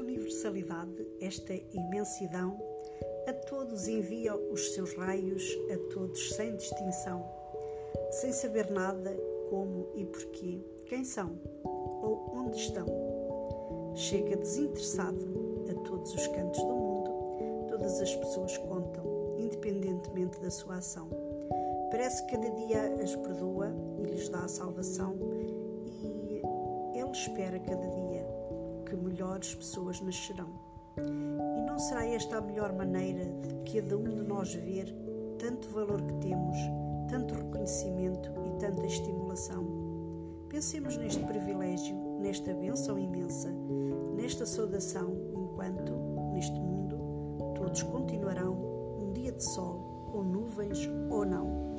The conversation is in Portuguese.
universalidade, esta imensidão, a todos envia os seus raios, a todos sem distinção, sem saber nada, como e porquê, quem são ou onde estão. Chega desinteressado a todos os cantos do mundo, todas as pessoas contam, independentemente da sua ação. Parece que cada dia as perdoa e lhes dá a salvação, e ele espera cada dia que melhores pessoas nascerão. E não será esta a melhor maneira de cada um de nós ver tanto valor que temos, tanto reconhecimento e tanta estimulação? Pensemos neste privilégio, nesta bênção imensa, nesta saudação, enquanto, neste mundo, todos continuarão um dia de sol, com nuvens ou não.